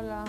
Hola.